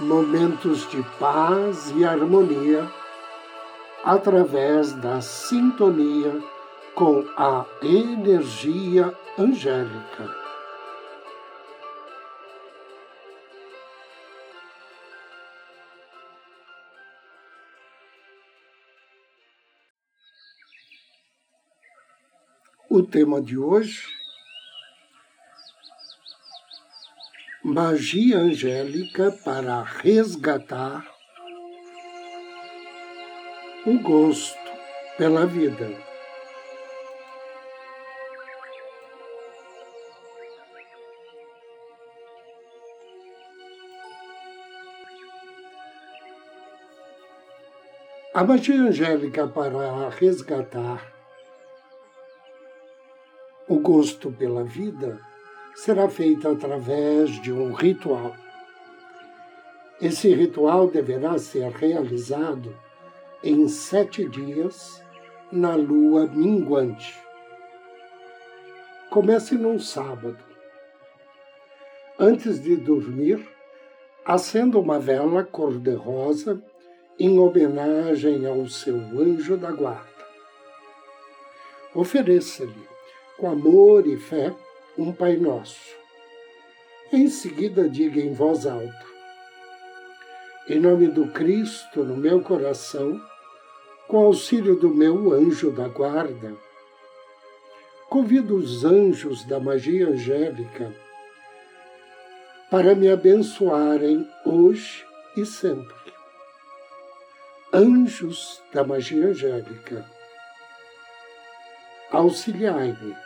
Momentos de paz e harmonia através da sintonia com a energia angélica. O tema de hoje, magia angélica para resgatar o gosto pela vida. A magia angélica para resgatar o gosto pela vida será feito através de um ritual. Esse ritual deverá ser realizado em sete dias na lua minguante. Comece num sábado. Antes de dormir, acenda uma vela cor-de-rosa em homenagem ao seu anjo da guarda. Ofereça-lhe com amor e fé, um Pai Nosso. Em seguida, diga em voz alta: Em nome do Cristo no meu coração, com auxílio do meu anjo da guarda, convido os anjos da magia angélica para me abençoarem hoje e sempre. Anjos da magia angélica, auxiliai-me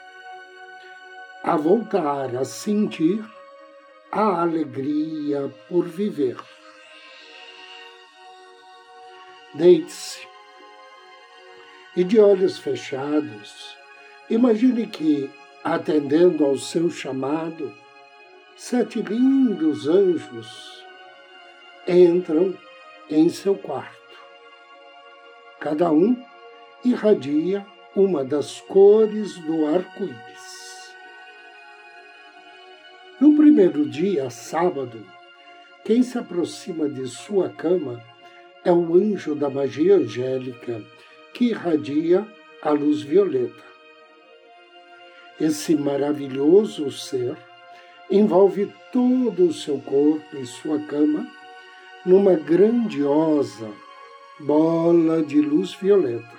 a voltar a sentir a alegria por viver. Deite-se e, de olhos fechados, imagine que, atendendo ao seu chamado, sete lindos anjos entram em seu quarto. Cada um irradia uma das cores do arco-íris. Primeiro dia, sábado, quem se aproxima de sua cama é o anjo da magia angélica que irradia a luz violeta. Esse maravilhoso ser envolve todo o seu corpo e sua cama numa grandiosa bola de luz violeta.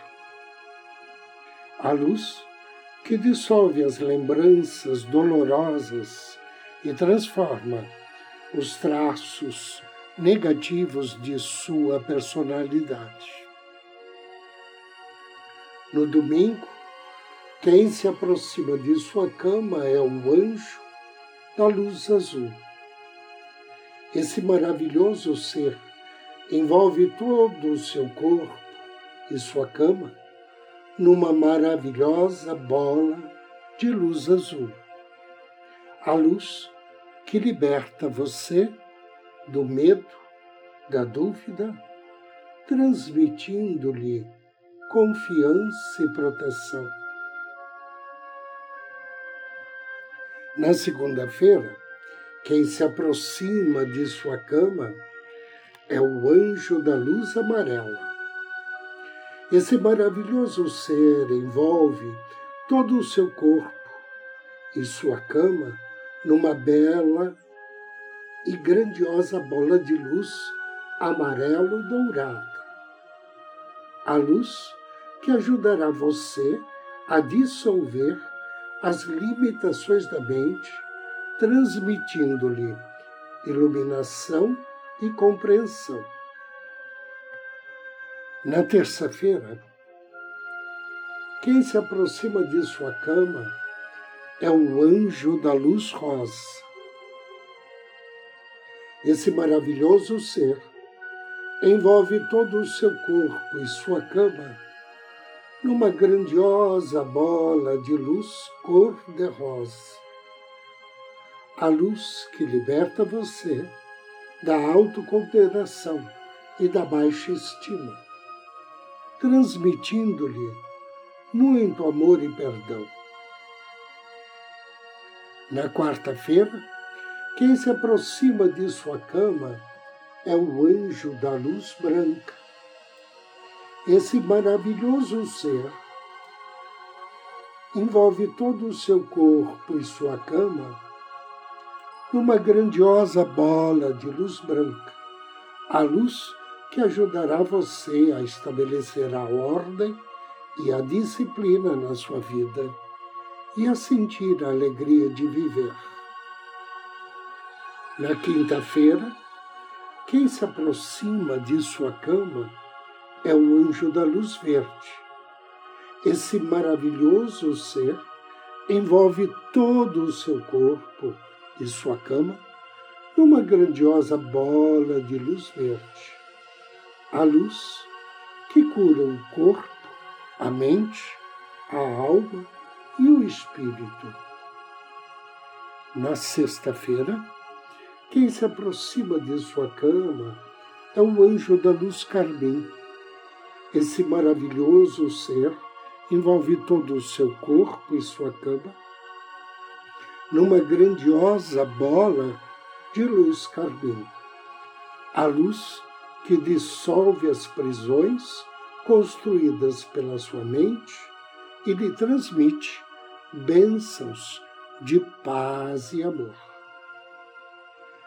A luz que dissolve as lembranças dolorosas e transforma os traços negativos de sua personalidade. No domingo, quem se aproxima de sua cama é o anjo da luz azul. Esse maravilhoso ser envolve todo o seu corpo e sua cama numa maravilhosa bola de luz azul a luz que liberta você do medo, da dúvida, transmitindo-lhe confiança e proteção. Na segunda-feira, quem se aproxima de sua cama é o anjo da luz amarela. Esse maravilhoso ser envolve todo o seu corpo e sua cama numa bela e grandiosa bola de luz amarelo-dourada. A luz que ajudará você a dissolver as limitações da mente, transmitindo-lhe iluminação e compreensão. Na terça-feira, quem se aproxima de sua cama é o anjo da luz rosa. Esse maravilhoso ser envolve todo o seu corpo e sua cama numa grandiosa bola de luz cor-de-rosa. A luz que liberta você da autocondenação e da baixa estima, transmitindo-lhe muito amor e perdão. Na quarta-feira, quem se aproxima de sua cama é o anjo da luz branca. Esse maravilhoso ser envolve todo o seu corpo e sua cama numa grandiosa bola de luz branca, a luz que ajudará você a estabelecer a ordem e a disciplina na sua vida e a sentir a alegria de viver. Na quinta-feira, quem se aproxima de sua cama é o anjo da luz verde. Esse maravilhoso ser envolve todo o seu corpo e sua cama numa grandiosa bola de luz verde. A luz que cura o corpo, a mente, a alma e o espírito. Na sexta-feira, quem se aproxima de sua cama é o anjo da luz carmim. Esse maravilhoso ser envolve todo o seu corpo e sua cama numa grandiosa bola de luz carmim. A luz que dissolve as prisões construídas pela sua mente e lhe transmite bênçãos de paz e amor.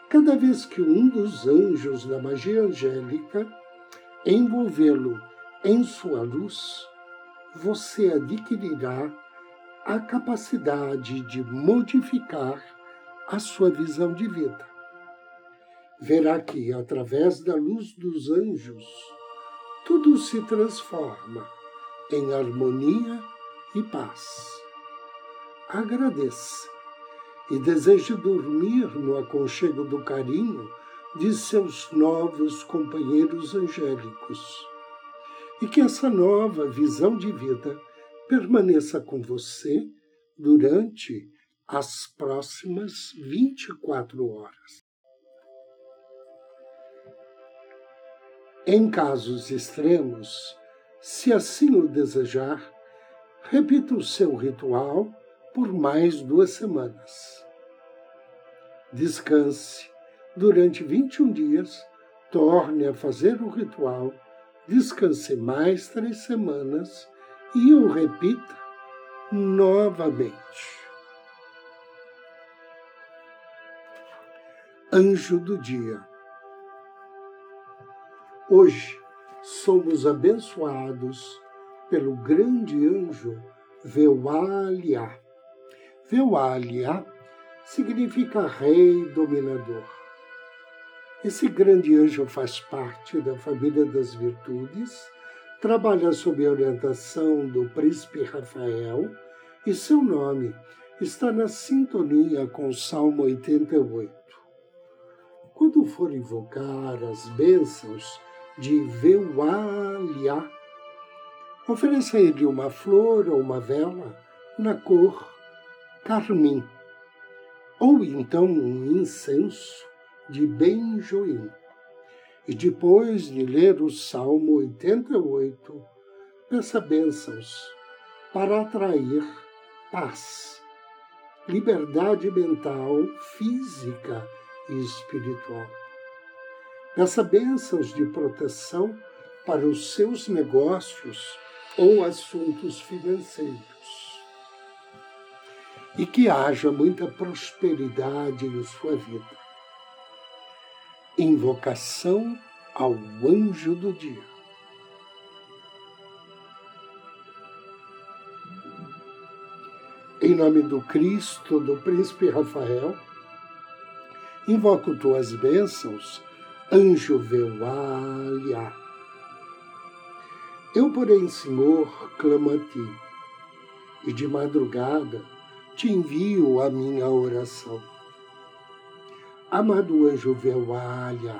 Cada vez que um dos anjos da magia angélica envolvê-lo em sua luz, você adquirirá a capacidade de modificar a sua visão de vida. Verá que, através da luz dos anjos, tudo se transforma em harmonia e paz. Agradeça e deseje dormir no aconchego do carinho de seus novos companheiros angélicos. E que essa nova visão de vida permaneça com você durante as próximas 24 horas. Em casos extremos, se assim o desejar, repita o seu ritual por mais duas semanas. Descanse durante 21 dias, torne a fazer o ritual, descanse mais três semanas e o repita novamente. Anjo do dia. Hoje somos abençoados pelo grande anjo Veualia. Veualia significa rei dominador. Esse grande anjo faz parte da família das virtudes trabalha sob a orientação do príncipe Rafael e seu nome está na sintonia com o Salmo 88. Quando for invocar as bênçãos de Veualia, ofereça a ele uma flor ou uma vela na cor carmim, ou então um incenso de benjoim. E depois de ler o Salmo 88, peça bênçãos para atrair paz, liberdade mental, física e espiritual. Peça bênçãos de proteção para os seus negócios ou assuntos financeiros. E que haja muita prosperidade em sua vida Invocação ao anjo do dia. Em nome do Cristo, do príncipe Rafael, invoco tuas bênçãos, anjo Veualia. Eu, porém, Senhor, clamo a ti, e de madrugada te envio a minha oração Amado anjo Velvalha,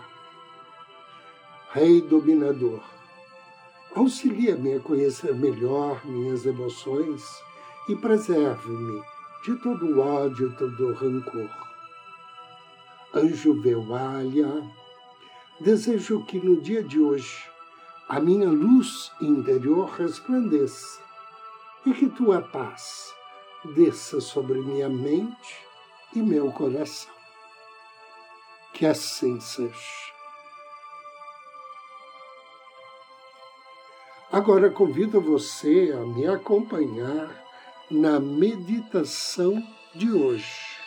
Rei dominador, auxilia-me a conhecer melhor minhas emoções e preserve-me de todo ódio e todo rancor. Anjo Velvalha, desejo que no dia de hoje a minha luz interior resplandeça e que tua paz desça sobre minha mente e meu coração. Que assim seja. Agora convido você a me acompanhar na meditação de hoje.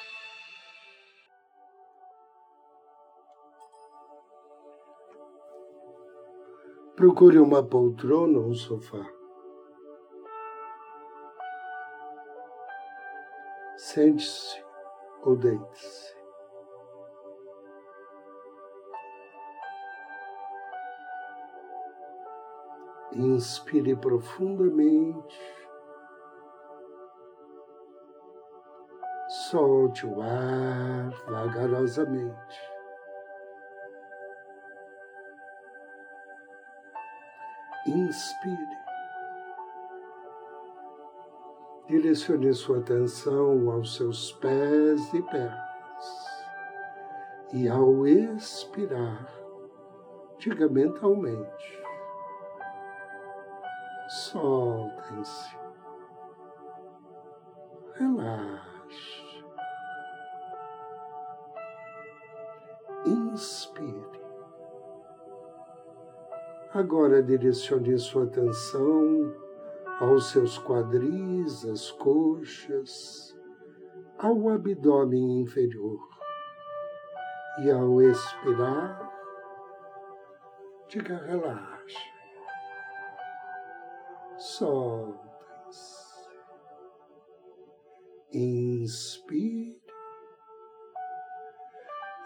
Procure uma poltrona ou um sofá. Sente-se ou deite-se. Inspire profundamente. Solte o ar vagarosamente. Inspire. Direcione sua atenção aos seus pés e pernas. E ao expirar, diga mentalmente: soltem-se, relaxe, inspire. Agora direcione sua atenção aos seus quadris, às coxas, ao abdômen inferior. E ao expirar, diga relaxe soltem-se. Inspire.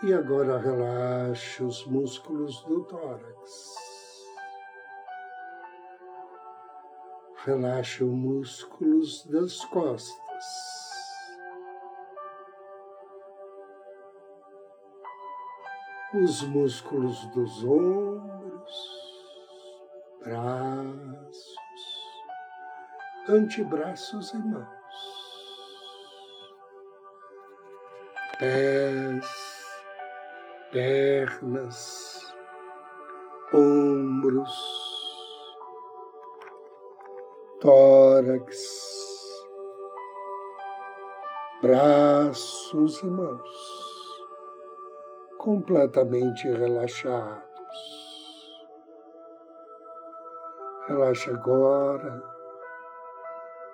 E agora relaxe os músculos do tórax. Relaxe os músculos das costas. Os músculos dos ombros, braços, antebraços e mãos, pés, pernas, ombros, tórax, braços e mãos, completamente relaxados. Relaxa agora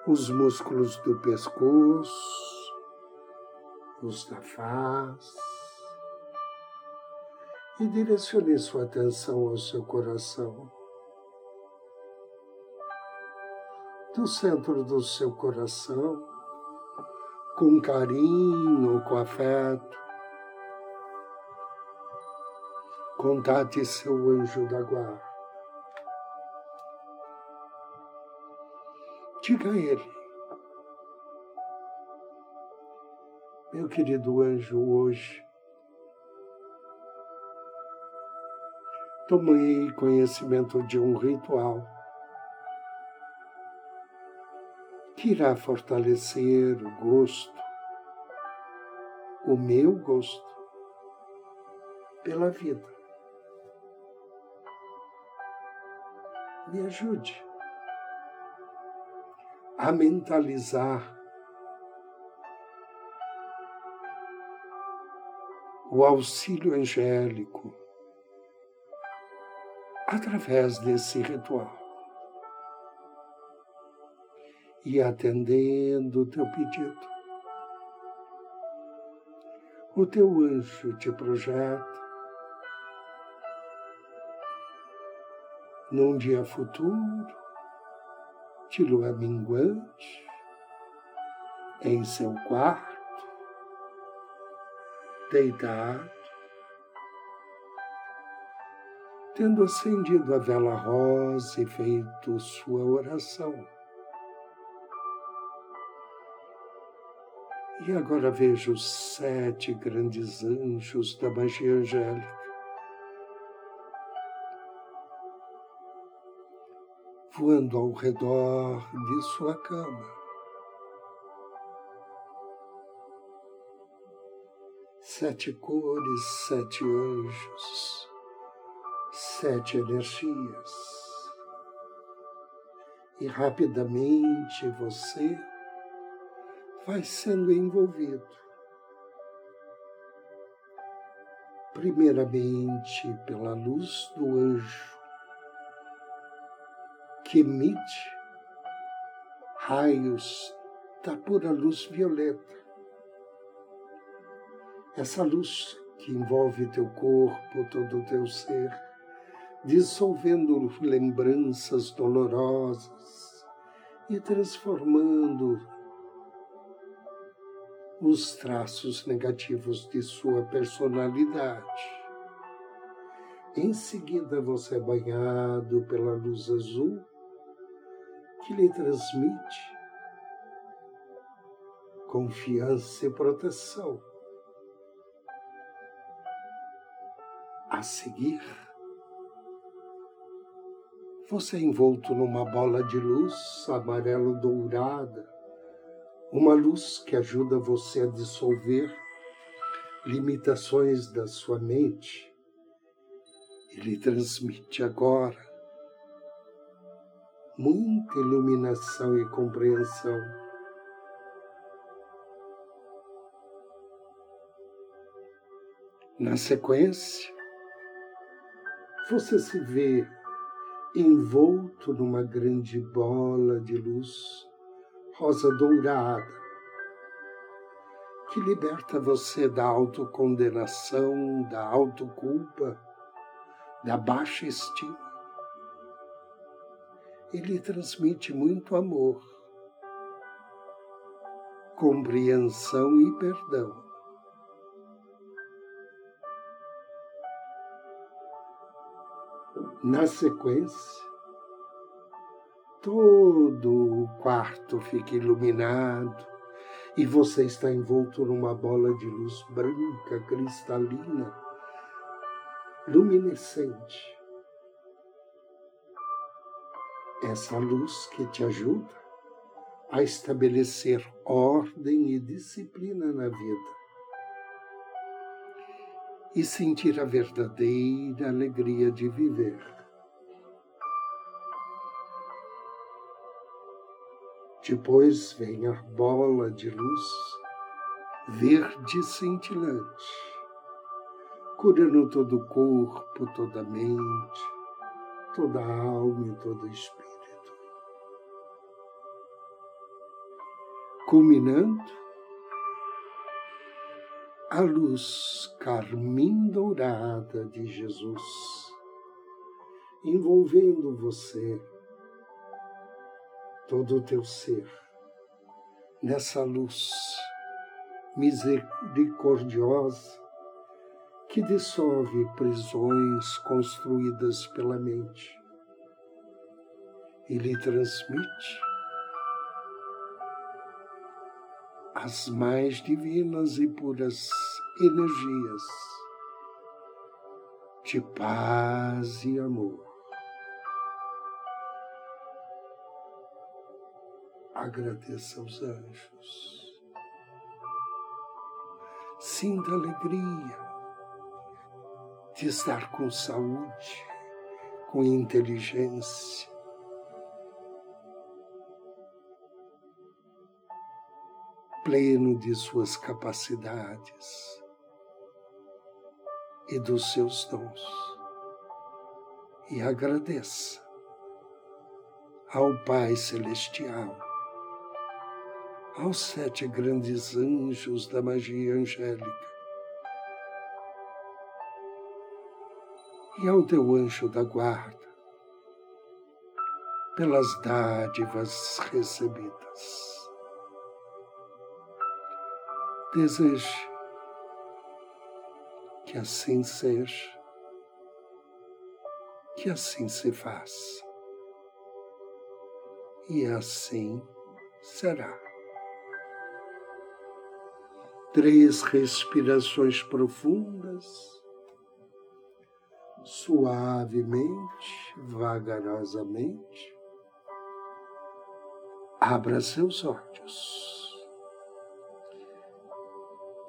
os músculos do pescoço, os da face, e direcione sua atenção ao seu coração. Do centro do seu coração, com carinho, com afeto, contate seu anjo da guarda. Diga a ele, meu querido anjo, hoje tomei conhecimento de um ritual que irá fortalecer o gosto, o meu gosto pela vida. Me ajude a mentalizar o auxílio angélico através desse ritual. E atendendo o teu pedido, o teu anjo te projeta num dia futuro de lua minguante em seu quarto, deitado, tendo acendido a vela rosa e feito sua oração. E agora veja os sete grandes anjos da magia angélica. Voando ao redor de sua cama. Sete cores, sete anjos, sete energias. E rapidamente você vai sendo envolvido. Primeiramente pela luz do anjo, que emite raios da pura luz violeta. Essa luz que envolve teu corpo, todo o teu ser, dissolvendo lembranças dolorosas e transformando os traços negativos de sua personalidade. Em seguida, você é banhado pela luz azul que lhe transmite confiança e proteção. A seguir, você é envolto numa bola de luz amarelo-dourada uma luz que ajuda você a dissolver limitações da sua mente. Ele transmite agora muita iluminação e compreensão. Na sequência, você se vê envolto numa grande bola de luz rosa dourada, que liberta você da autocondenação, da autoculpa, da baixa estima. Ele transmite muito amor, compreensão e perdão. Na sequência, todo o quarto fica iluminado e você está envolto numa bola de luz branca, cristalina, luminescente. Essa luz que te ajuda a estabelecer ordem e disciplina na vida e sentir a verdadeira alegria de viver. Depois vem a bola de luz verde cintilante, curando todo o corpo, toda a mente, toda a alma e todo o espírito. Culminando a luz carmim dourada de Jesus, envolvendo você todo o teu ser nessa luz misericordiosa que dissolve prisões construídas pela mente e lhe transmite as mais divinas e puras energias de paz e amor. Agradeça aos anjos. Sinta alegria de estar com saúde, com inteligência. Pleno de suas capacidades e dos seus dons. E agradeça ao Pai Celestial aos sete grandes anjos da magia angélica e ao teu anjo da guarda pelas dádivas recebidas. Deseje que assim seja, que assim se faça, e assim será. Três respirações profundas, suavemente, vagarosamente. Abra seus olhos.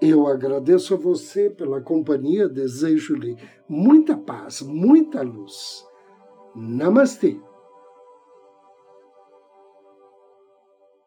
Eu agradeço a você pela companhia, desejo-lhe muita paz, muita luz. Namastê.